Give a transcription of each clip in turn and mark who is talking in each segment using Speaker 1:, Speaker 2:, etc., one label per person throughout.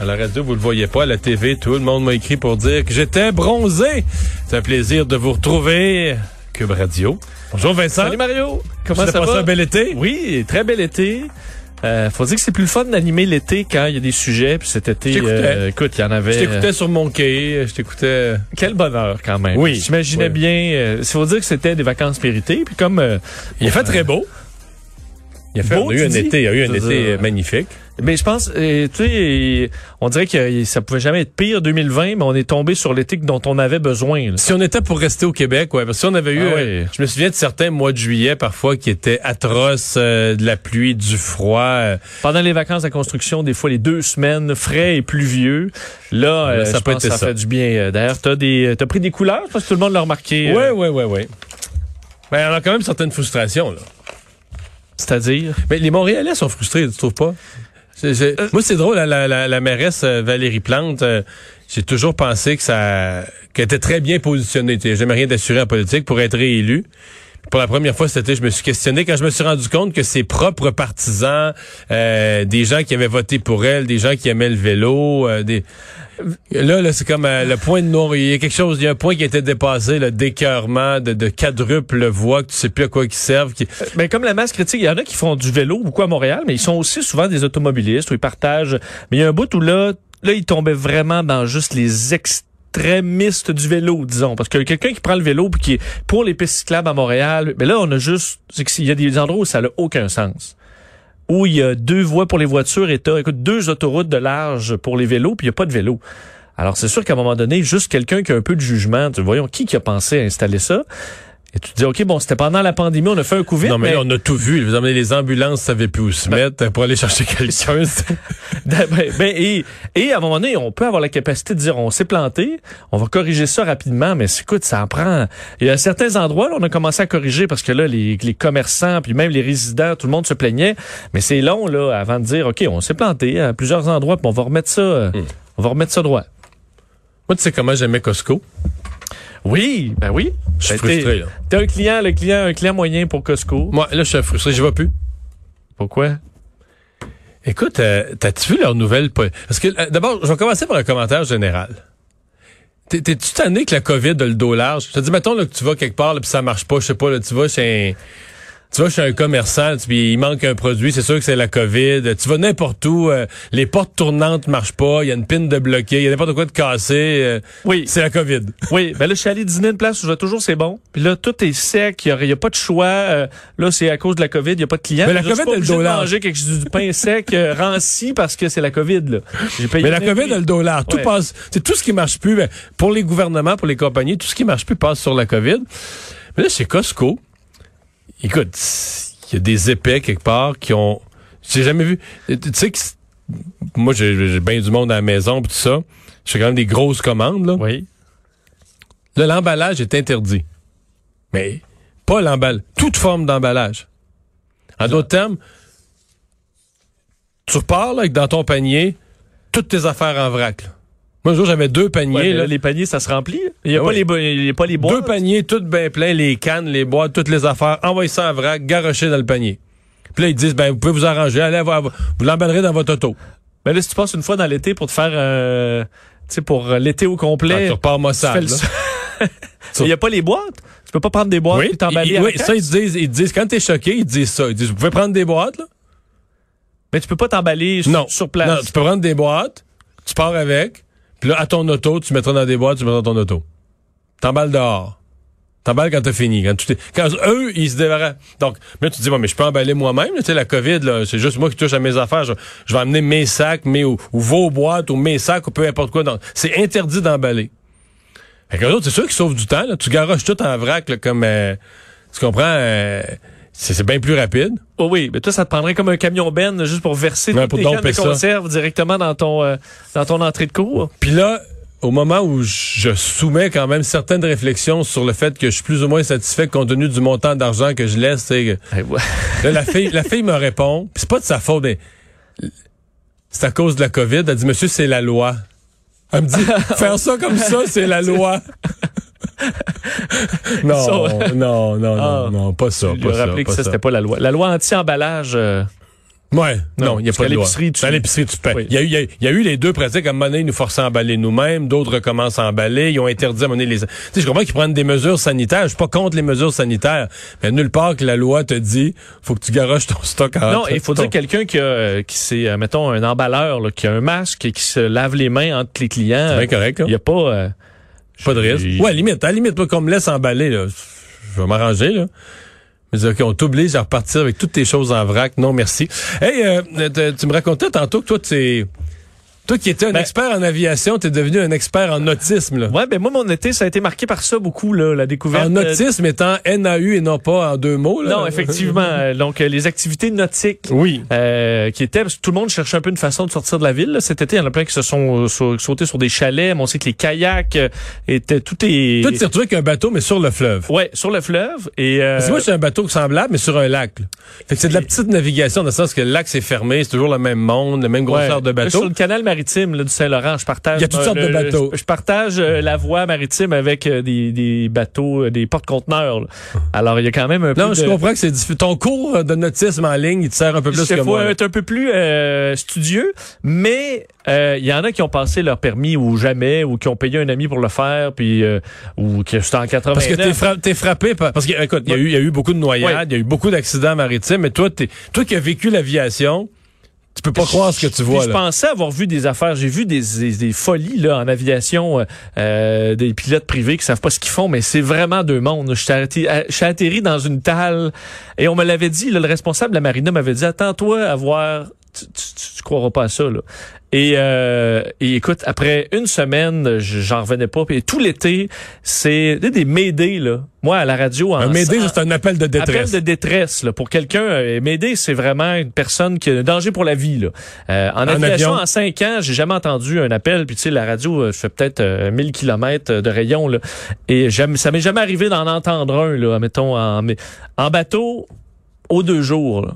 Speaker 1: À la radio, vous le voyez pas, à la TV, tout le monde m'a écrit pour dire que j'étais bronzé. C'est un plaisir de vous retrouver. Cube Radio. Bonjour Vincent.
Speaker 2: Salut Mario. Comment ça va?
Speaker 1: un bel été?
Speaker 2: Oui, très bel été. Euh, faut dire que c'est plus le fun d'animer l'été quand il y a des sujets. Puis cet été, euh, écoute, il y en avait.
Speaker 1: Je t'écoutais
Speaker 2: euh,
Speaker 1: sur mon quai, je t'écoutais...
Speaker 2: quel bonheur quand même.
Speaker 1: Oui.
Speaker 2: J'imaginais
Speaker 1: Oui.
Speaker 2: bien. Euh, il faut dire que c'était des vacances méritées. Puis comme. euh,
Speaker 1: Il a fait très beau. Il a fait,
Speaker 2: Beau,
Speaker 1: on a eu un été, il y a eu un été euh, magnifique.
Speaker 2: Mais je pense, euh, tu sais, on dirait que ça pouvait jamais être pire 2020, mais on est tombé sur l'été dont on avait besoin. là.
Speaker 1: Si on était pour rester au Québec, ouais, parce que si on avait eu,
Speaker 2: Ah
Speaker 1: euh, je me souviens de certains mois de juillet parfois qui étaient atroces, euh, de la pluie, du froid.
Speaker 2: Pendant les vacances de construction, des fois les deux semaines, frais et pluvieux. Là,
Speaker 1: Là,
Speaker 2: euh,
Speaker 1: ça
Speaker 2: je
Speaker 1: peut
Speaker 2: pense ça,
Speaker 1: ça.
Speaker 2: fait du bien. D'ailleurs, t'as des, t'as pris des couleurs? Parce que tout le monde l'a remarqué. euh,
Speaker 1: Ouais, ouais, ouais, ouais. Ben, on a quand même certaines frustrations, là.
Speaker 2: C'est-à-dire?
Speaker 1: Mais les Montréalais sont frustrés, tu trouves pas?
Speaker 2: Euh.
Speaker 1: Moi, c'est drôle, la, la, la, la mairesse euh, Valérie Plante, euh, j'ai toujours pensé que ça qu'elle était très bien positionnée. Jamais rien d'assuré en politique pour être réélue. Pour la première fois cet été, je me suis questionné quand je me suis rendu compte que ses propres partisans, euh, des gens qui avaient voté pour elle, des gens qui aimaient le vélo, euh, des là, là c'est comme euh, le point de noir. Il y a quelque chose, il y a un point qui a été dépassé, le d'écœurement, de, de quadruple voix que tu sais plus à quoi ils servent. Qui...
Speaker 2: Ben, comme la masse critique, il y en a qui font du vélo beaucoup à Montréal, mais ils sont aussi souvent des automobilistes où ils partagent. Mais il y a un bout où là, là, ils tombaient vraiment dans juste les extrémistes du vélo, disons. Parce que quelqu'un qui prend le vélo qui est pour les pistes cyclables à Montréal, mais là, on a juste, c'est qu'il y a des endroits où ça n'a aucun sens. Où il y a deux voies pour les voitures et t'as, écoute, deux autoroutes de large pour les vélos puis il n'y a pas de vélo. Alors, c'est sûr qu'à un moment donné, juste quelqu'un qui a un peu de jugement, tu voyons, qui qui a pensé à installer ça? Et tu te dis, OK, bon, c'était pendant la pandémie, on a fait un coup vite,
Speaker 1: Non, mais,
Speaker 2: mais
Speaker 1: là, on a tout vu. Vous emmenez les ambulances, savaient plus où se mettre pour aller chercher quelqu'un.
Speaker 2: Ben, ben, et, et à un moment donné, on peut avoir la capacité de dire on s'est planté, on va corriger ça rapidement, mais écoute, ça en prend. Il y a certains endroits, là, on a commencé à corriger parce que là, les, les commerçants, puis même les résidents, tout le monde se plaignait. Mais c'est long, là, avant de dire OK, on s'est planté à plusieurs endroits, puis on va remettre ça. euh, On va remettre ça droit.
Speaker 1: Moi, tu sais comment j'aimais Costco?
Speaker 2: Oui, ben oui.
Speaker 1: Je suis
Speaker 2: Ben,
Speaker 1: frustré, là.
Speaker 2: T'es un client, le client, un client moyen pour Costco.
Speaker 1: Moi, là, je suis frustré. Je vais plus.
Speaker 2: Pourquoi?
Speaker 1: Écoute, euh, t'as-tu vu leur nouvelle... po- Parce que, euh, d'abord, je vais commencer par un commentaire général. T'es- T'es-tu tanné que la COVID a le dos large? Je te dis, mettons là, que tu vas quelque part, là, puis ça marche pas, je sais pas, là, tu vas chez un... Tu vas chez un commerçant, tu- puis il manque un produit, c'est sûr que c'est la COVID. Tu vas n'importe où, euh, les portes tournantes marchent pas, il y a une pine de bloqué, il y a n'importe quoi de cassé. euh,
Speaker 2: Oui.
Speaker 1: c'est la COVID.
Speaker 2: Oui, ben là, je suis allé dîner une place où je toujours, c'est bon. Puis là, tout est sec, il n'y a, pas de choix. Euh, là, c'est à cause de la COVID, il n'y a pas de clients.
Speaker 1: Mais la
Speaker 2: Je suis
Speaker 1: COVID, elle dollar.
Speaker 2: manger quelque chose du pain sec euh, ranci parce que c'est la COVID, là. J'ai payé
Speaker 1: Mais la
Speaker 2: le
Speaker 1: COVID a le dollar. Tout
Speaker 2: Ouais.
Speaker 1: passe. C'est tout ce qui marche plus. ben, pour les gouvernements, pour les compagnies, tout ce qui marche plus passe sur la COVID. Mais là, chez Costco, écoute, il y a des épais quelque part qui ont. J'ai jamais vu. Tu sais que moi, j'ai j'ai bien du monde à la maison pis tout ça. Je fais quand même des grosses commandes, là.
Speaker 2: Oui.
Speaker 1: Là, l'emballage est interdit. Mais pas l'emballage. Toute forme d'emballage. En d'autres termes, tu repars là, avec dans ton panier toutes tes affaires en vrac. là. Moi, un jour, j'avais deux paniers.
Speaker 2: Ouais,
Speaker 1: là,
Speaker 2: les paniers, ça se remplit. Il n'y a,
Speaker 1: Ah
Speaker 2: a pas les boîtes.
Speaker 1: deux paniers, toutes bien pleins, les cannes, les boîtes, toutes les affaires. Envoyez ça en vrac, garoché dans le panier. Puis là, ils disent, ben, vous pouvez vous arranger. Allez, vous, vous l'emballerez dans votre auto.
Speaker 2: Mais là, si tu passes une fois dans l'été pour te faire, euh, tu sais, pour euh, l'été au
Speaker 1: Ah,
Speaker 2: complet.
Speaker 1: tu repars
Speaker 2: tu
Speaker 1: Mossad.
Speaker 2: Il n'y a pas les boîtes. peux pas prendre des boîtes
Speaker 1: Oui,
Speaker 2: et t'emballer
Speaker 1: oui,
Speaker 2: la
Speaker 1: ça, ils disent, ils disent, quand t'es choqué, ils disent ça. Ils disent, vous pouvez prendre des boîtes, là?
Speaker 2: Mais tu peux pas t'emballer sur place.
Speaker 1: Non, tu peux prendre des boîtes, tu pars avec, puis là, à ton auto, tu mettras dans des boîtes, tu mettras dans ton auto. T'emballes dehors. T'emballes quand t'as fini. Quand, tu quand eux, ils se débarrassent. Donc, mais tu te dis, bon, mais je peux emballer moi-même. Tu sais, la COVID, c'est juste moi qui touche à mes affaires. Je, je vais amener mes sacs, mes, ou, vos boîtes, ou mes sacs, ou peu importe quoi. C'est interdit d'emballer. Fait que c'est sûr qu'ils sauvent du temps. Là. Tu garoches tout en vrac, là, comme... euh, tu comprends? euh, c'est bien plus rapide.
Speaker 2: Oh oui, mais toi, ça te prendrait comme un camion ben juste pour verser
Speaker 1: Ouais,
Speaker 2: toutes
Speaker 1: pour
Speaker 2: de conserve directement dans ton euh, dans ton entrée de cours.
Speaker 1: Puis là, au moment où je soumets quand même certaines réflexions sur le fait que je suis plus ou moins satisfait compte tenu du montant d'argent que je laisse, tu sais, que-
Speaker 2: Eh ouais.
Speaker 1: là, la fille, la fille me répond, c'est pas de sa faute, mais c'est à cause de la COVID. Elle dit, monsieur, c'est la loi. Elle me dit, faire ça comme ça, c'est la loi. non,
Speaker 2: sont-
Speaker 1: non, non,
Speaker 2: Ah.
Speaker 1: non, non, pas ça,
Speaker 2: Je rappelé que
Speaker 1: pas
Speaker 2: ça, c'était pas la loi. La loi anti-emballage, euh,
Speaker 1: Ouais, non,
Speaker 2: Non,
Speaker 1: il n'y a pas de loi.
Speaker 2: l'épicerie, tu-
Speaker 1: À l'épicerie, tu payes.
Speaker 2: Oui.
Speaker 1: Il y, a eu- il y a eu- il y a eu les deux pratiques. À un moment donné, ils nous forçaient à emballer nous-mêmes. D'autres recommencent à emballer. Ils ont interdit à un moment donné les... Tu sais, je comprends qu'ils prennent des mesures sanitaires. Je suis pas contre les mesures sanitaires. Mais nulle part que la loi te dit, faut que tu garoches ton stock en
Speaker 2: Non, il faut
Speaker 1: ton-
Speaker 2: dire quelqu'un qui a, qui c'est, euh, mettons, un emballeur, là, qui a un masque et qui se lave les mains entre les clients.
Speaker 1: C'est bien correct.
Speaker 2: Il n'y a pas... euh,
Speaker 1: Pas de risque. Ouais, à limite, à la limite, pas qu'on me laisse emballer, là. Je vais m'arranger, là. Mais OK, on t'oblige à repartir avec toutes tes choses en vrac. Non, merci. Hey, euh, t- tu me racontais tantôt que toi, tu toi qui étais un
Speaker 2: Ben-
Speaker 1: expert en aviation, t'es devenu un expert en autisme, là.
Speaker 2: Ouais, ben moi, mon été, ça a été marqué par ça beaucoup, là, la découverte.
Speaker 1: En
Speaker 2: euh,
Speaker 1: autisme étant NAU et non pas en deux mots, là.
Speaker 2: Non, effectivement. euh, donc, euh, les activités nautiques.
Speaker 1: Oui.
Speaker 2: euh, qui que tout le monde cherchait un peu une façon de sortir de la ville. là. Cet été, il y en a plein qui se sont euh, sau- sautés sur des chalets. Mais on sait que les kayaks euh, étaient tout est
Speaker 1: Toi, tu t'es retrouvé avec un bateau, mais sur le fleuve.
Speaker 2: ouais sur le fleuve et euh,
Speaker 1: moi, c'est un bateau semblable, mais sur un lac. là. Fait que c'est de la petite navigation, dans le sens que le lac, c'est fermé, c'est toujours le même monde, le même grosseur
Speaker 2: ouais.
Speaker 1: de
Speaker 2: Là, Sur
Speaker 1: bateau.
Speaker 2: le canal maritime là, du Saint-Laurent, je partage.
Speaker 1: Il y a toutes
Speaker 2: euh,
Speaker 1: sortes de bateaux.
Speaker 2: Je, je partage euh, la voie maritime avec euh, des, des bateaux, euh, des porte-conteneurs. là. Alors, il y a quand même un peu
Speaker 1: Non,
Speaker 2: de...
Speaker 1: je comprends que c'est diffi- ton cours de nautisme en ligne, il te sert un peu plus
Speaker 2: Il
Speaker 1: que
Speaker 2: faut
Speaker 1: moi.
Speaker 2: être un peu plus euh, studieux, mais euh, il y en a qui ont passé leur permis ou jamais, ou qui ont payé un ami pour le faire, puis euh, ou que c'était en 89.
Speaker 1: Parce que t'es fra- t'es frappé par... Parce que, écoute, il y, a eu- il y a eu beaucoup de noyades, il y a eu beaucoup d'accidents maritimes, mais toi, t'es, toi qui as vécu l'aviation, tu peux pas croire ce que tu vois,
Speaker 2: Puis Je
Speaker 1: là.
Speaker 2: pensais avoir vu des affaires. J'ai vu des, des, des folies là en aviation, euh, euh, des pilotes privés qui savent pas ce qu'ils font, mais c'est vraiment deux mondes. Je suis arrêté- euh, je suis atterri dans une talle et on me l'avait dit. là, le responsable de la marina m'avait dit attends-toi à voir. Tu, tu, tu- tu croiras pas à ça là. Et, euh, et écoute, après une semaine, je- j'en revenais pas. Puis tout l'été, c'est des, des m'aider là. Moi à la radio, en,
Speaker 1: Un m'aider,
Speaker 2: en-
Speaker 1: c'est un appel de détresse.
Speaker 2: Appel de détresse là, pour quelqu'un. Euh, M'aider, c'est vraiment une personne qui a un danger pour la vie. Là. Euh, en, aviation,
Speaker 1: avion.
Speaker 2: en cinq ans, j'ai jamais entendu un appel. Puis tu sais, la radio euh, fait peut-être euh, 1000 kilomètres de rayon. Là, et ça m'est jamais arrivé d'en entendre un. Là, mettons en, en bateau, aux deux jours. Là.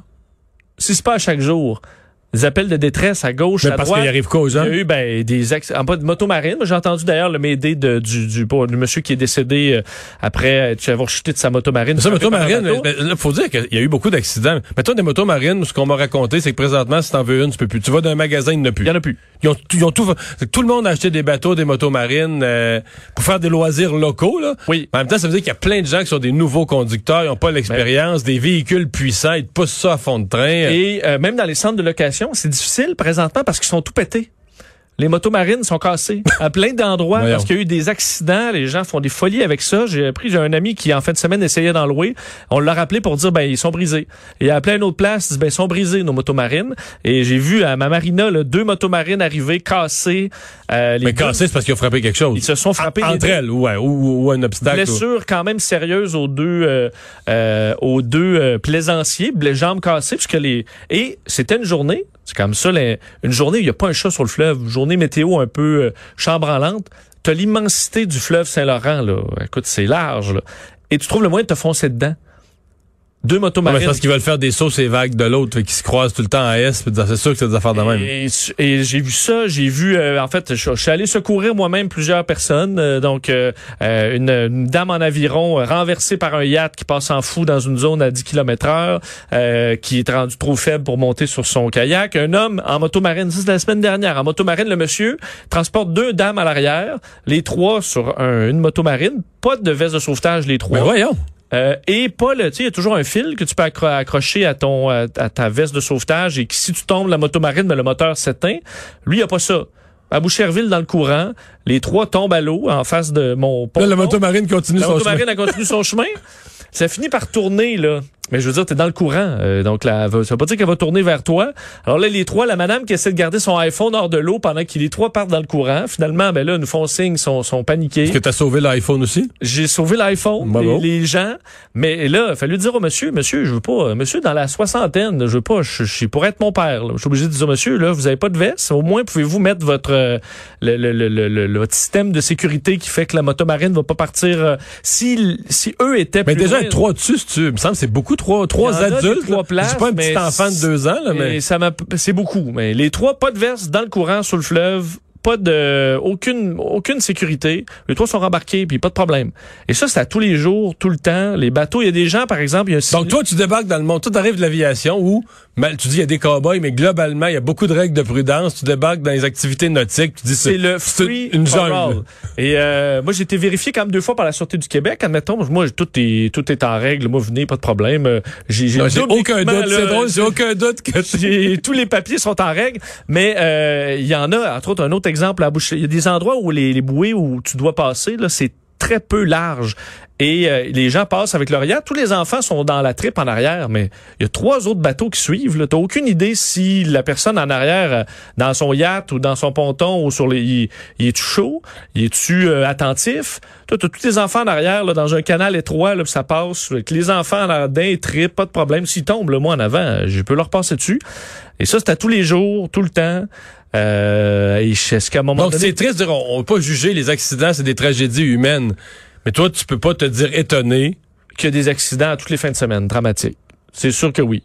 Speaker 2: Si c'est pas à chaque jour, des appels de détresse à gauche,
Speaker 1: Mais
Speaker 2: à
Speaker 1: parce
Speaker 2: droite.
Speaker 1: qu'il arrive quoi aux
Speaker 2: Il y a eu ben, des accidents, pas de motomarine. J'ai entendu d'ailleurs le m'aider de, du, du, pour le monsieur qui est décédé euh, après euh, avoir chuté de sa motomarine.
Speaker 1: Ça, motomarine,
Speaker 2: bateau.
Speaker 1: ben, faut dire qu'il y a eu beaucoup d'accidents. Mais toi, des motomarines, ce qu'on m'a raconté, c'est que présentement, si t'en veux une, tu peux plus. Tu vas dans un magasin, il n'y en a plus.
Speaker 2: Il y en a plus.
Speaker 1: Ils ont, ils ont tout, tout le monde a acheté des bateaux, des motomarines euh, pour faire des loisirs locaux. Là.
Speaker 2: Oui.
Speaker 1: En même temps, ça veut dire qu'il y a plein de gens qui sont des nouveaux conducteurs, ils n'ont pas l'expérience, des véhicules puissants, ils te poussent ça à fond de train.
Speaker 2: Et euh, même dans les centres de location, c'est difficile présentement parce qu'ils sont tout pétés. Les motomarines sont cassées à plein d'endroits parce qu'il y a eu des accidents. Les gens font des folies avec ça. J'ai appris, j'ai un ami qui, en fin de semaine, essayait d'en louer. On l'a rappelé pour dire, ben, ils sont brisés. Et à plein d'autres places, il dit, ben, ils sont brisés, nos motomarines. Et j'ai vu à ma marina, là, deux motomarines arriver, cassées. Euh, les
Speaker 1: mais
Speaker 2: deux-
Speaker 1: cassé, c'est parce qu'ils ont frappé quelque chose.
Speaker 2: Ils se sont frappés
Speaker 1: entre elles, ouais, ou, ou un obstacle. ou-
Speaker 2: Blessure quand même sérieuse aux deux euh, euh, aux deux euh, plaisanciers, les jambes cassées puisque les et c'était une journée, c'est comme ça une journée il n'y a pas un chat sur le fleuve, une journée météo un peu euh, chambranlante. T'as l'immensité du fleuve Saint-Laurent là, écoute c'est large et tu trouves le moyen de te foncer dedans. Deux motos marines.
Speaker 1: parce qu'ils veulent faire des sauts et vagues de l'autre, qu'ils se croisent tout le temps à S, puis c'est sûr que c'est des affaires de même.
Speaker 2: Et, et j'ai vu ça, j'ai vu, euh, en fait, je, je suis allé secourir moi-même plusieurs personnes. euh, donc, euh, euh, une, une dame en aviron euh, renversée par un yacht qui passe en fou dans une zone à 10 km heure, euh, qui est rendu trop faible pour monter sur son kayak. Un homme en motomarine, ça c'est la semaine dernière, en motomarine, le monsieur transporte deux dames à l'arrière, les trois sur un- une motomarine, pas de veste de sauvetage, les trois.
Speaker 1: Mais voyons.
Speaker 2: Euh, et pas le, tu sais, il y a toujours un fil que tu peux accro- accrocher à ton à, à ta veste de sauvetage et que si tu tombes la motomarine, mais le moteur s'éteint. Lui, il a pas ça. À Boucherville, dans le courant, les trois tombent à l'eau en face de mon pont.
Speaker 1: Là, la motomarine continue
Speaker 2: La
Speaker 1: son
Speaker 2: motomarine
Speaker 1: chemin.
Speaker 2: a continué son chemin. Ça finit par tourner, là. Mais je veux dire, t'es dans le courant. euh, donc, là, ça veut pas dire qu'elle va tourner vers toi. Alors là, les trois, la madame qui essaie de garder son iPhone hors de l'eau pendant que les trois partent dans le courant. Finalement, ben là, nous font signe, sont, sont paniqués.
Speaker 1: Est-ce que t'as sauvé l'iPhone aussi?
Speaker 2: J'ai sauvé l'iPhone,
Speaker 1: Bravo.
Speaker 2: les, les gens. Mais là, il a fallu dire au monsieur, monsieur, je veux pas, monsieur dans la soixantaine, je veux pas, je, suis pour être mon père. là. Je suis obligé de dire, monsieur, là, vous avez pas de veste. Au moins, pouvez-vous mettre votre euh, le, le, le, le, le- votre système de sécurité qui fait que la motomarine va pas partir. euh, si, si eux étaient
Speaker 1: Mais
Speaker 2: plus
Speaker 1: déjà,
Speaker 2: loin-
Speaker 1: trois dessus, tu, il me semble c'est beaucoup trois, trois adultes.
Speaker 2: trois places,
Speaker 1: dis pas un petit enfant de deux ans, là, mais.
Speaker 2: ça m'a, c'est beaucoup. Mais les trois, pas de dans le courant sur le fleuve, pas de, aucune, aucune sécurité. Les trois sont rembarqués, puis pas de problème. Et ça, c'est à tous les jours, tout le temps. Les bateaux, il y a des gens, par exemple, il y a
Speaker 1: Donc toi, tu débarques dans le monde, toi t'arrives de l'aviation où, mal, tu dis il y a des cowboys, mais globalement, il y a beaucoup de règles de prudence. Tu débarques dans les activités nautiques, tu dis
Speaker 2: c'est le free
Speaker 1: une jungle.
Speaker 2: Et euh, moi, j'ai été vérifié quand même deux fois par la Sûreté du Québec. Admettons, moi, tout est, tout est en règle. Moi, venez, pas de problème. Euh, J'ai,
Speaker 1: aucun doute, c'est drôle, j'ai aucun doute que
Speaker 2: tous les papiers sont en règle, mais euh, il y en a, entre autres, un autre exemple à Boucher. Il y a des endroits où les, les bouées où tu dois passer, là, c'est très peu large. Et euh, les gens passent avec leur yacht. Tous les enfants sont dans la tripe en arrière, mais il y a trois autres bateaux qui suivent. Tu n'as aucune idée si la personne en arrière, euh, dans son yacht ou dans son ponton ou sur les... Il, est-tu chaud? Il est-tu euh, attentif? Toi, tu as tous tes enfants en arrière, là, dans un canal étroit, là, ça passe. Avec les enfants ils trippent, pas de problème. S'ils tombent, là, moi, en avant, euh, je peux leur passer dessus. Et ça, c'est à tous les jours, tout le temps. Euh, est-ce qu'à un moment
Speaker 1: Donc
Speaker 2: donné...
Speaker 1: c'est triste de dire, on, on peut pas juger les accidents, c'est des tragédies humaines. Mais toi, tu peux pas te dire étonné.
Speaker 2: qu'il y a des accidents à toutes les fins de semaine, dramatiques. C'est sûr que oui.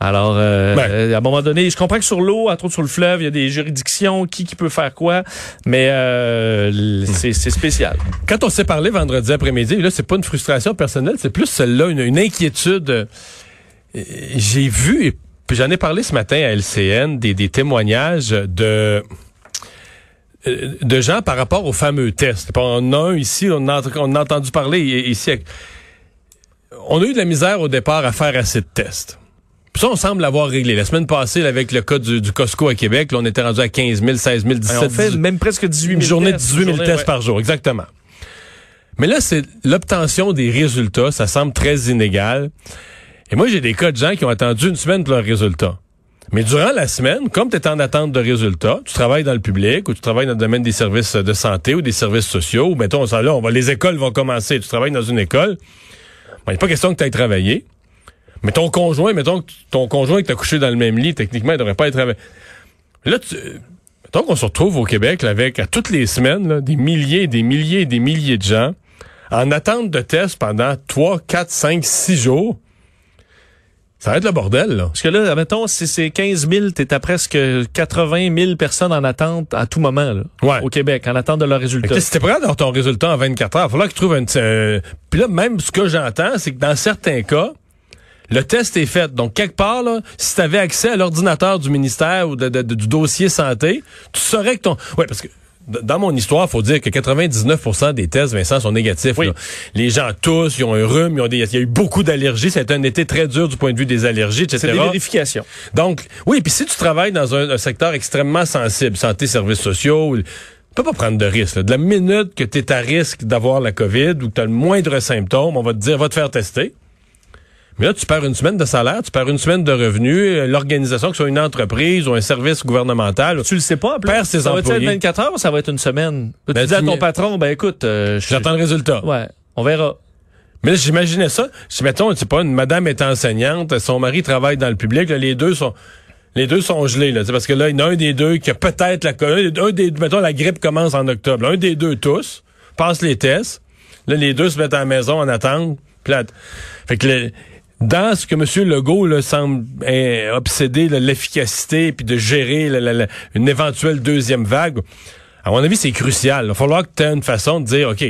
Speaker 2: Alors, euh, euh, à un moment donné, je comprends que sur l'eau, entre autres sur le fleuve, il y a des juridictions, qui qui peut faire quoi, mais euh, c'est c'est spécial.
Speaker 1: Quand on s'est parlé vendredi après-midi, là, c'est pas une frustration personnelle, c'est plus celle-là, une, une inquiétude. Euh, J'ai vu, et puis j'en ai parlé ce matin à LCN, des, des témoignages de euh, de gens par rapport aux fameux tests. On a un ici, on a, on a entendu parler ici. On a eu de la misère au départ à faire assez de tests. Puis ça, on semble l'avoir réglé. La semaine passée, là, avec le cas du, du Costco à Québec, là, on était rendu à 15 000, 16 000, 17
Speaker 2: Alors, on fait
Speaker 1: 18
Speaker 2: même presque 18 000
Speaker 1: une journée de
Speaker 2: tests,
Speaker 1: 18 000
Speaker 2: journée,
Speaker 1: tests
Speaker 2: ouais.
Speaker 1: par jour, exactement. Mais là, c'est l'obtention des résultats, ça semble très inégal. Et moi, j'ai des cas de gens qui ont attendu une semaine pour leurs résultats. Mais durant la semaine, comme tu es en attente de résultats, tu travailles dans le public ou tu travailles dans le domaine des services de santé ou des services sociaux, ou mettons, ça, là, on va, les écoles vont commencer, tu travailles dans une école, il n'est pas question que tu ailles travailler. Mais ton conjoint, mettons que ton conjoint que tu as couché dans le même lit, techniquement, il devrait pas être travaillé. Là, tu, mettons qu'on se retrouve au Québec avec, à toutes les semaines, là, des milliers, des milliers, des milliers de gens en attente de tests pendant 3, 4, 5, 6 jours. Ça va être le bordel, là.
Speaker 2: Parce que là, mettons, si c'est 15 000, t'es à presque 80 000 personnes en attente à tout moment, là,
Speaker 1: Ouais.
Speaker 2: au Québec, en attente de leur résultat.
Speaker 1: là, si t'es prêt à avoir ton résultat en 24 heures, il va falloir que tu trouves un... euh, Puis là, même ce que j'entends, c'est que dans certains cas, le test est fait. Donc, quelque part, là, si tu avais accès à l'ordinateur du ministère ou de- de- de- du dossier santé, tu saurais que ton... Ouais, parce que dans mon histoire, faut dire que 99% des tests, Vincent, sont négatifs.
Speaker 2: Oui.
Speaker 1: là. Les gens toussent, ils ont un rhume, ils ont des- il y a eu beaucoup d'allergies. Été un été très dur du point de vue des allergies, etc.
Speaker 2: C'est des vérifications.
Speaker 1: Donc, oui, puis si tu travailles dans un, un secteur extrêmement sensible, santé, services sociaux, tu peux pas prendre de risque. là. De la minute que tu es à risque d'avoir la COVID ou que tu as le moindre symptôme, on va te dire, va te faire tester. Mais là, tu perds une semaine de salaire, tu perds une semaine de revenus, euh, l'organisation, que ce soit une entreprise ou un service gouvernemental.
Speaker 2: Tu le sais pas.
Speaker 1: Perds ses
Speaker 2: ça va être 24 heures ou ça va être une semaine? Là,
Speaker 1: Ben,
Speaker 2: tu dis à
Speaker 1: tu
Speaker 2: ton patron, ben écoute, euh,
Speaker 1: J'attends le résultat.
Speaker 2: Ouais, on verra.
Speaker 1: Mais j'imaginais ça. Si, mettons, c'est pas, une madame est enseignante, son mari travaille dans le public, là, les deux sont, les deux sont gelés, là. C'est parce que là, il y en a un des deux qui a peut-être la, un, des, mettons, la grippe commence en octobre. Un des deux tous, passe les tests. Là, les deux se mettent à la maison en attente. Là, fait que le- dans ce que M. Legault là, semble eh, obséder l'efficacité puis de gérer la- la- la- une éventuelle deuxième vague, à mon avis, c'est crucial. Il va falloir que tu aies une façon de dire, OK,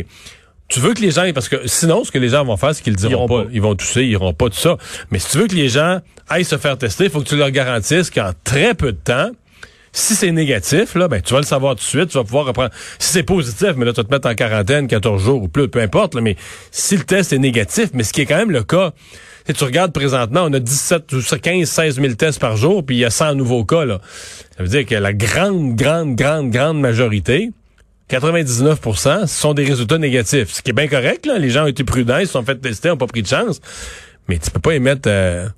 Speaker 1: tu veux que les gens, parce que sinon, ce que les gens vont faire, c'est qu'ils le diront
Speaker 2: iront
Speaker 1: pas.
Speaker 2: pas.
Speaker 1: Ils vont tousser, ils iront pas tout ça. Mais si tu veux que les gens aillent se faire tester, il faut que tu leur garantisses qu'en très peu de temps, si c'est négatif, là, ben, tu vas le savoir tout de suite, tu vas pouvoir reprendre. Si c'est positif, mais là, tu vas te mettre en quarantaine 14 jours ou plus, peu importe, là, mais si le test est négatif, mais ce qui est quand même le cas, si tu regardes présentement, on a 17, ou 15, 16 000 tests par jour, puis il y a 100 nouveaux cas, là. Ça veut dire que la grande, grande, grande, grande majorité, 99% ce sont des résultats négatifs. Ce qui est bien correct, là. Les gens ont été prudents, ils se sont fait tester, n'ont pas pris de chance. Mais tu peux pas émettre, euh,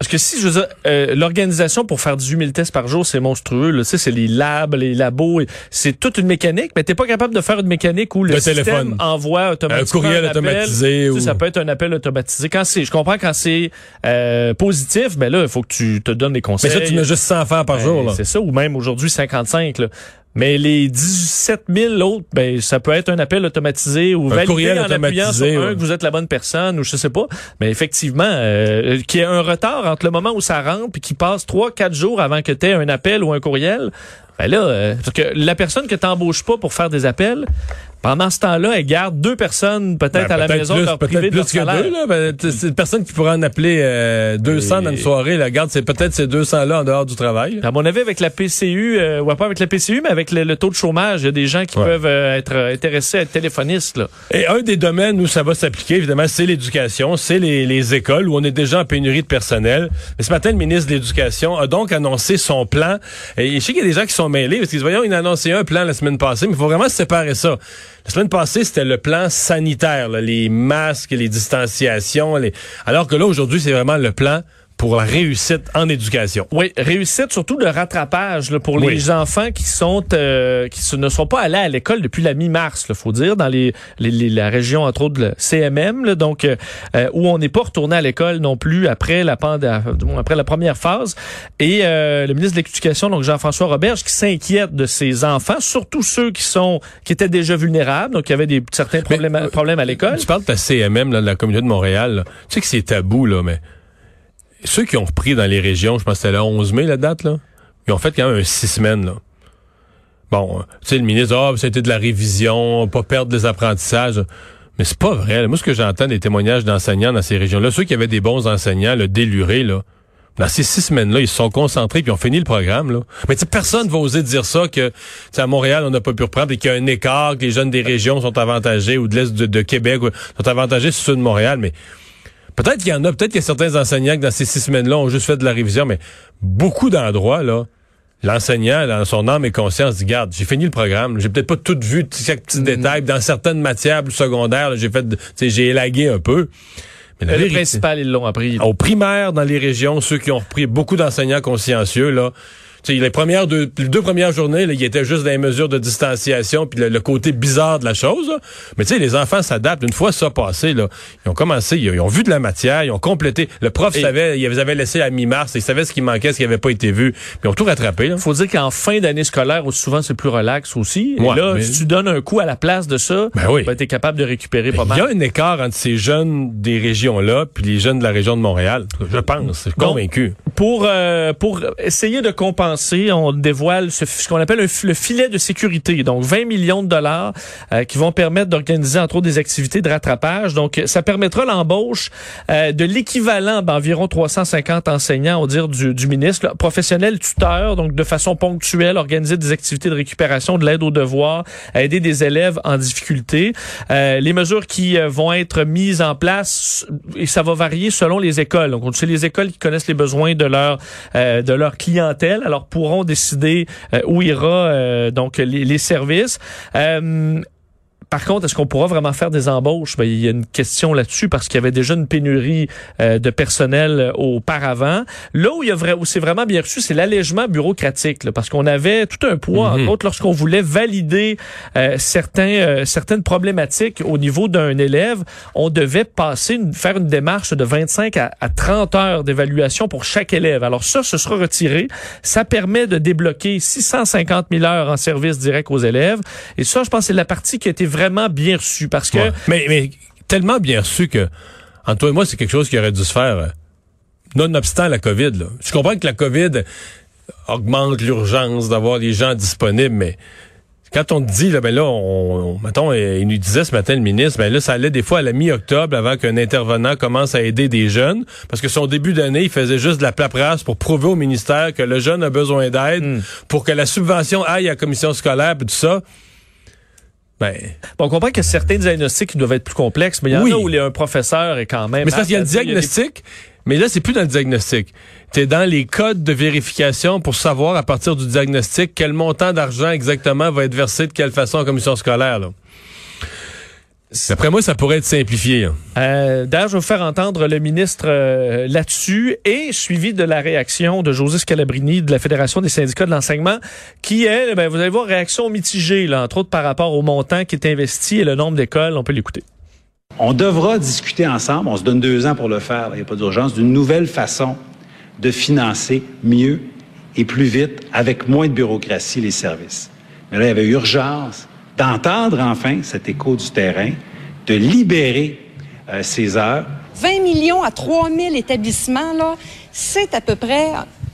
Speaker 2: Parce que si, je veux dire, euh, l'organisation pour faire 18 000 tests par jour, c'est monstrueux. Là. Tu sais, c'est les labs, les labos. C'est toute une mécanique, mais t'es pas capable de faire une mécanique où le,
Speaker 1: Le
Speaker 2: système
Speaker 1: téléphone.
Speaker 2: envoie automatiquement
Speaker 1: Un courriel automatisé
Speaker 2: Tu
Speaker 1: ou-
Speaker 2: sais, Ça peut être un appel automatisé. Quand c'est, je comprends quand c'est euh, positif, mais là, il faut que tu te donnes des
Speaker 1: mais
Speaker 2: conseils.
Speaker 1: ça, tu mets juste 100 faire par
Speaker 2: Ben,
Speaker 1: jour, là.
Speaker 2: C'est ça, ou même aujourd'hui 55. Là. Mais les 17 000 autres, ben, ça peut être un appel automatisé ou
Speaker 1: Un
Speaker 2: validé
Speaker 1: courriel
Speaker 2: en appuyant sur
Speaker 1: automatisé,
Speaker 2: un
Speaker 1: ouais.
Speaker 2: que vous êtes la bonne personne ou je sais pas. Mais effectivement, euh, qu'il y ait un retard entre le moment où ça rentre puis qu'il passe 3-4 jours avant que tu aies un appel ou un courriel, ben là, euh, parce que la personne que t'embauches pas pour faire des appels, pendant ce temps-là, elle garde deux personnes peut-être
Speaker 1: Ben,
Speaker 2: à la maison
Speaker 1: plus,
Speaker 2: leur priver de
Speaker 1: plus que deux, là. Ben, c'est une personne qui pourrait en appeler euh, 200 dans une soirée. La garde, c'est peut-être ces 200-là en dehors du travail.
Speaker 2: À mon avis, avec la PCU, euh, ouais, pas avec la PCU, mais avec le, le taux de chômage, il y a des gens qui
Speaker 1: Ouais.
Speaker 2: peuvent euh, être euh, intéressés à être téléphonistes. Là.
Speaker 1: Et un des domaines où ça va s'appliquer, évidemment, c'est l'éducation, c'est les, les écoles où on est déjà en pénurie de personnel. Mais ce matin, le ministre de l'Éducation a donc annoncé son plan. Et je sais qu'il y a des gens qui sont mêlés parce qu'ils voyons, il a annoncé un plan la semaine passée, mais il faut vraiment séparer ça. La semaine passée, c'était le plan sanitaire, là, les masques, les distanciations, les... alors que là, aujourd'hui, c'est vraiment le plan pour la réussite en éducation.
Speaker 2: Oui, réussite surtout de rattrapage là, pour
Speaker 1: Oui.
Speaker 2: les enfants qui sont euh, qui ne sont pas allés à l'école depuis la mi-mars, il faut dire, dans les, les- les- la région entre autres le CMM, là, donc euh, euh, où on n'est pas retourné à l'école non plus après la après la première phase. Et euh, le ministre de l'Éducation, donc Jean-François Roberge, qui s'inquiète de ces enfants, surtout ceux qui sont qui étaient déjà vulnérables, donc qui avaient des certains problèmes, à,
Speaker 1: euh,
Speaker 2: problèmes à l'école.
Speaker 1: Tu parles de la CMM, là, de la communauté de Montréal. là. Tu sais que c'est tabou, là, mais ceux qui ont repris dans les régions, je pense que c'était le 11 mai, la date, là, ils ont fait quand même un six semaines, là. Bon, euh, tu sais, le ministre, ah, ça a été de la révision, pas perdre des apprentissages. Mais c'est pas vrai. Moi, ce que j'entends des témoignages d'enseignants dans ces régions-là, ceux qui avaient des bons enseignants, le déluré, là, dans ces six semaines-là, ils se sont concentrés puis ont fini le programme. Là. Mais personne va oser dire ça que à Montréal, on n'a pas pu reprendre et qu'il y a un écart, que les jeunes des régions sont avantagés ou de l'Est de, Québec sont avantagés sur ceux de Montréal. Mais peut-être qu'il y en a, peut-être qu'il y a certains enseignants qui dans ces six semaines-là ont juste fait de la révision, mais beaucoup d'endroits, là, l'enseignant, dans son âme et conscience, dit, garde, j'ai fini le programme, j'ai peut-être pas tout vu, chaque petit détail, dans certaines matières plus secondaires, là, j'ai fait, j'ai élagué un peu. Mais la
Speaker 2: le
Speaker 1: vérité-
Speaker 2: principal, ils l'ont appris.
Speaker 1: au primaire dans les régions, ceux qui ont repris beaucoup d'enseignants consciencieux, là, les premières deux, les deux premières journées, là, il était juste dans les mesures de distanciation puis le, le côté bizarre de la chose. là. Mais tu sais, les enfants s'adaptent. Une fois ça passé, là, ils ont commencé, ils, ils ont vu de la matière, ils ont complété. Le prof
Speaker 2: Et-
Speaker 1: savait, il les avait laissé à mi-mars, il savait ce qui manquait, ce qui n'avait pas été vu. Puis ils ont tout rattrapé. Là.
Speaker 2: faut dire qu'en fin d'année scolaire, où souvent c'est plus relax aussi. Et
Speaker 1: Ouais,
Speaker 2: là,
Speaker 1: mais-
Speaker 2: si tu donnes un coup à la place de ça,
Speaker 1: Ben oui.
Speaker 2: ben, t'es capable de récupérer pas
Speaker 1: Il
Speaker 2: mal.
Speaker 1: y a un écart entre ces jeunes des régions-là puis les jeunes de la région de Montréal. Je pense, je suis
Speaker 2: Donc,
Speaker 1: convaincu.
Speaker 2: Pour euh, pour essayer de compenser, on dévoile ce, ce qu'on appelle le filet de sécurité. Donc 20 millions de dollars euh, qui vont permettre d'organiser entre autres des activités de rattrapage. Donc ça permettra l'embauche euh, de l'équivalent d'environ 350 enseignants, au dire du, du ministre, professionnels tuteurs, donc de façon ponctuelle, organiser des activités de récupération, de l'aide aux devoirs, aider des élèves en difficulté. Euh, les mesures qui euh, vont être mises en place, et ça va varier selon les écoles. Donc, c'est les écoles qui connaissent les besoins de leur euh, de leur clientèle, alors pourront décider euh, où ira euh, donc les, services. Euh, par contre, est-ce qu'on pourra vraiment faire des embauches? Ben, il y a une question là-dessus parce qu'il y avait déjà une pénurie euh, de personnel euh, auparavant. Là où il y a vrai, où c'est vraiment bien reçu, c'est l'allègement bureaucratique, là, parce qu'on avait tout un poids,
Speaker 1: Mhm.
Speaker 2: entre autres lorsqu'on voulait valider euh, certains, euh, certaines problématiques au niveau d'un élève, on devait passer, une- faire une démarche de 25 à, à 30 heures d'évaluation pour chaque élève. Alors ça, ce sera retiré. Ça permet de débloquer 650 000 heures en service direct aux élèves. Et ça, je pense, c'est la partie qui a été vraiment bien reçue parce que
Speaker 1: Ouais. Mais, mais tellement bien reçu que entre toi et moi, c'est quelque chose qui aurait dû se faire euh, nonobstant la COVID. Là. Je comprends que la COVID augmente l'urgence d'avoir les gens disponibles, mais quand on te dit, là, ben là, on, on- mettons, euh, il nous disait ce matin le ministre, ben là, ça allait des fois à la mi-octobre avant qu'un intervenant commence à aider des jeunes, parce que son début d'année, il faisait juste de la paperasse pour prouver au ministère que le jeune a besoin d'aide, pour que la subvention aille à la commission scolaire, puis tout ça. Ben,
Speaker 2: Bon, on comprend que certains diagnostics doivent être plus complexes, mais il y en
Speaker 1: Oui.
Speaker 2: a où les- un professeur est quand même.
Speaker 1: Mais c'est parce qu'il y a le
Speaker 2: a des-
Speaker 1: diagnostic, mais là, c'est plus dans le diagnostic. Tu es dans les codes de vérification pour savoir à partir du diagnostic quel montant d'argent exactement va être versé de quelle façon en commission scolaire. Là. D'après moi, ça pourrait être simplifié. hein.
Speaker 2: Euh, D'ailleurs, je vais vous faire entendre le ministre euh, là-dessus et suivi de la réaction de José Scalabrini de la Fédération des syndicats de l'enseignement qui est, ben, vous allez voir, réaction mitigée, là, entre autres par rapport au montant qui est investi et le nombre d'écoles. On peut l'écouter.
Speaker 3: On devra discuter ensemble, on se donne deux ans pour le faire, il n'y a pas d'urgence, d'une nouvelle façon de financer mieux et plus vite, avec moins de bureaucratie, les services. Mais là, il y avait urgence d'entendre enfin cet écho du terrain, de libérer euh, ces heures
Speaker 4: 20 millions à 3 000 établissements, là, c'est à peu près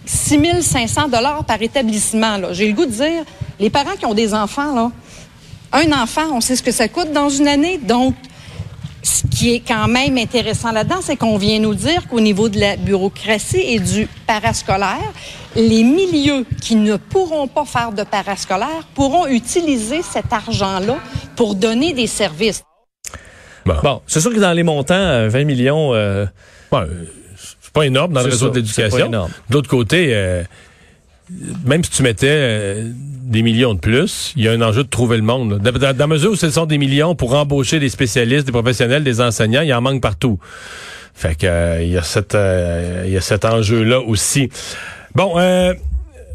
Speaker 4: 6 500 dollars par établissement. J'ai le goût de dire, les parents qui ont des enfants, là, un enfant, on sait ce que ça coûte dans une année. Donc, ce qui est quand même intéressant là-dedans, c'est qu'on vient nous dire qu'au niveau de la bureaucratie et du parascolaire, les milieux qui ne pourront pas faire de parascolaire pourront utiliser cet argent-là pour donner des services.
Speaker 2: Bon, c'est sûr que dans les montants, euh, 20 millions, euh,
Speaker 1: euh, c'est pas énorme dans le réseau
Speaker 2: ça,
Speaker 1: de l'éducation. l'autre côté, euh, même si tu mettais euh, des millions de plus, il y a un enjeu de trouver le monde. là. Dans, la mesure où ce sont des millions pour embaucher des spécialistes, des professionnels, des enseignants, il en manque partout. Fait que euh, il y a cette euh, il y a cet enjeu-là aussi. Bon, euh,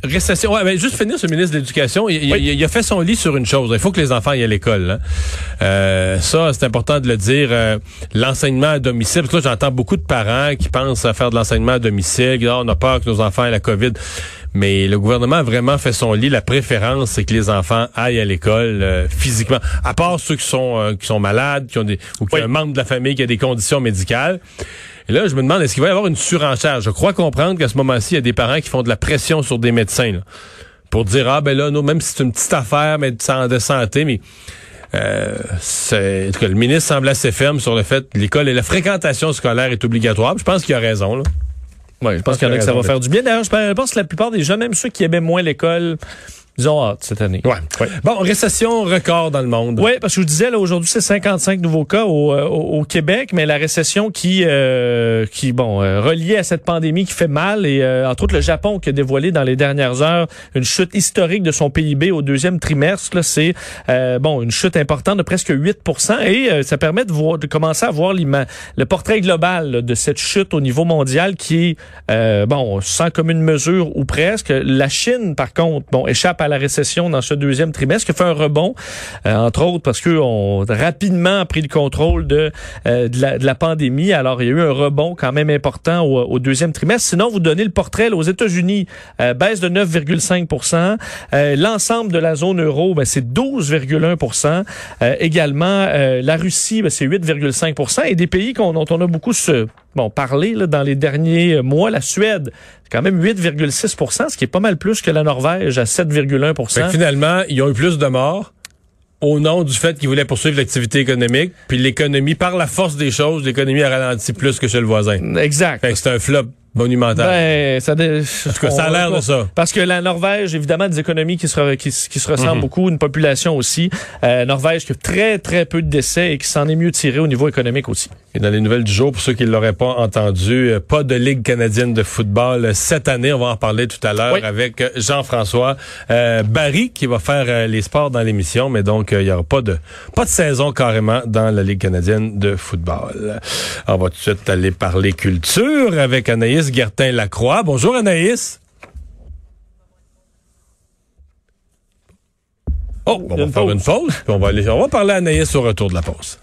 Speaker 1: récession. Ouais, ben, juste finir ce ministre de l'Éducation. Il, il-
Speaker 2: Oui.
Speaker 1: il- il a fait son lit sur une chose. Il faut que les enfants aillent à l'école. hein. Euh, ça, c'est important de le dire. Euh, l'enseignement à domicile. Parce que là, j'entends beaucoup de parents qui pensent à faire de l'enseignement à domicile. disent, Ah, on a peur que nos enfants aient la COVID. Mais le gouvernement a vraiment fait son lit. La préférence, c'est que les enfants aillent à l'école euh, physiquement. À part ceux qui sont euh, qui sont malades, qui ont des ou qui
Speaker 2: Oui.
Speaker 1: ont un membre de la famille qui a des conditions médicales. Et là, je me demande, est-ce qu'il va y avoir une surenchère? Je crois comprendre qu'à ce moment-ci, il y a des parents qui font de la pression sur des médecins là, pour dire, ah ben là, non, même si c'est une petite affaire mais de san- de santé, mais... Euh, c'est, en tout cas, le ministre semble assez ferme sur le fait que l'école et la fréquentation scolaire est obligatoire. Je pense qu'il a raison. Là.
Speaker 2: Ouais, je pense qu'il y en a que ça va faire du bien. D'ailleurs, je pense que la plupart des gens, même ceux qui aimaient moins l'école, ils ont hâte cette année.
Speaker 1: Ouais. Bon, récession record dans le monde.
Speaker 2: Oui, parce que je vous disais, là, aujourd'hui, c'est 55 nouveaux cas au, euh, au, au Québec, mais la récession qui, euh, qui bon, euh, reliée à cette pandémie qui fait mal, et euh, entre autres le Japon qui a dévoilé dans les dernières heures une chute historique de son PIB au deuxième trimestre, là, c'est euh, bon une chute importante de presque 8% et euh, ça permet de, voir, de commencer à voir le portrait global là, de cette chute au niveau mondial qui est, euh, bon, sans commune mesure ou presque. La Chine, par contre, bon, échappe à la récession dans ce deuxième trimestre, qui fait un rebond, euh, entre autres parce qu'ils ont rapidement pris le contrôle de, euh, de, la, de la pandémie. Alors, il y a eu un rebond quand même important au, au deuxième trimestre. Sinon, vous donnez le portrait aux États-Unis, euh, baisse de 9,5% euh, L'ensemble de la zone euro, ben, c'est 12,1% euh, Également, euh, la Russie, ben, c'est 8,5% Et des pays qu'on- dont on a beaucoup se, bon, parlé là, dans les derniers mois, la Suède, c'est quand même 8,6% ce qui est pas mal plus que la Norvège à 7,1
Speaker 1: Fait que finalement, ils ont eu plus de morts au nom du fait qu'ils voulaient poursuivre l'activité économique. Puis l'économie, par la force des choses, l'économie a ralenti plus que chez le voisin.
Speaker 2: Exact.
Speaker 1: C'est un flop monumental.
Speaker 2: Ben, ça dé-
Speaker 1: en tout cas, ça a l'air de ça.
Speaker 2: Parce que la Norvège, évidemment, des économies qui se, re- qui, se- qui se ressemblent
Speaker 1: Mhm.
Speaker 2: beaucoup, une population aussi. Euh, Norvège qui a très, très peu de décès et qui s'en est mieux tiré au niveau économique aussi.
Speaker 1: Et dans les nouvelles du jour, pour ceux qui ne l'auraient pas entendu, euh, pas de Ligue canadienne de football euh, cette année. On va en parler tout à l'heure
Speaker 2: Oui.
Speaker 1: avec euh, Jean-François euh, Barry qui va faire les sports dans l'émission. Mais donc, il y aura pas de pas de saison carrément dans la Ligue canadienne de football. On va tout de suite aller parler culture avec Anaïs Gertin-Lacroix. Bonjour Anaïs. Oh, on va faire une pause. puis on va aller, on va parler à Anaïs au retour de la pause.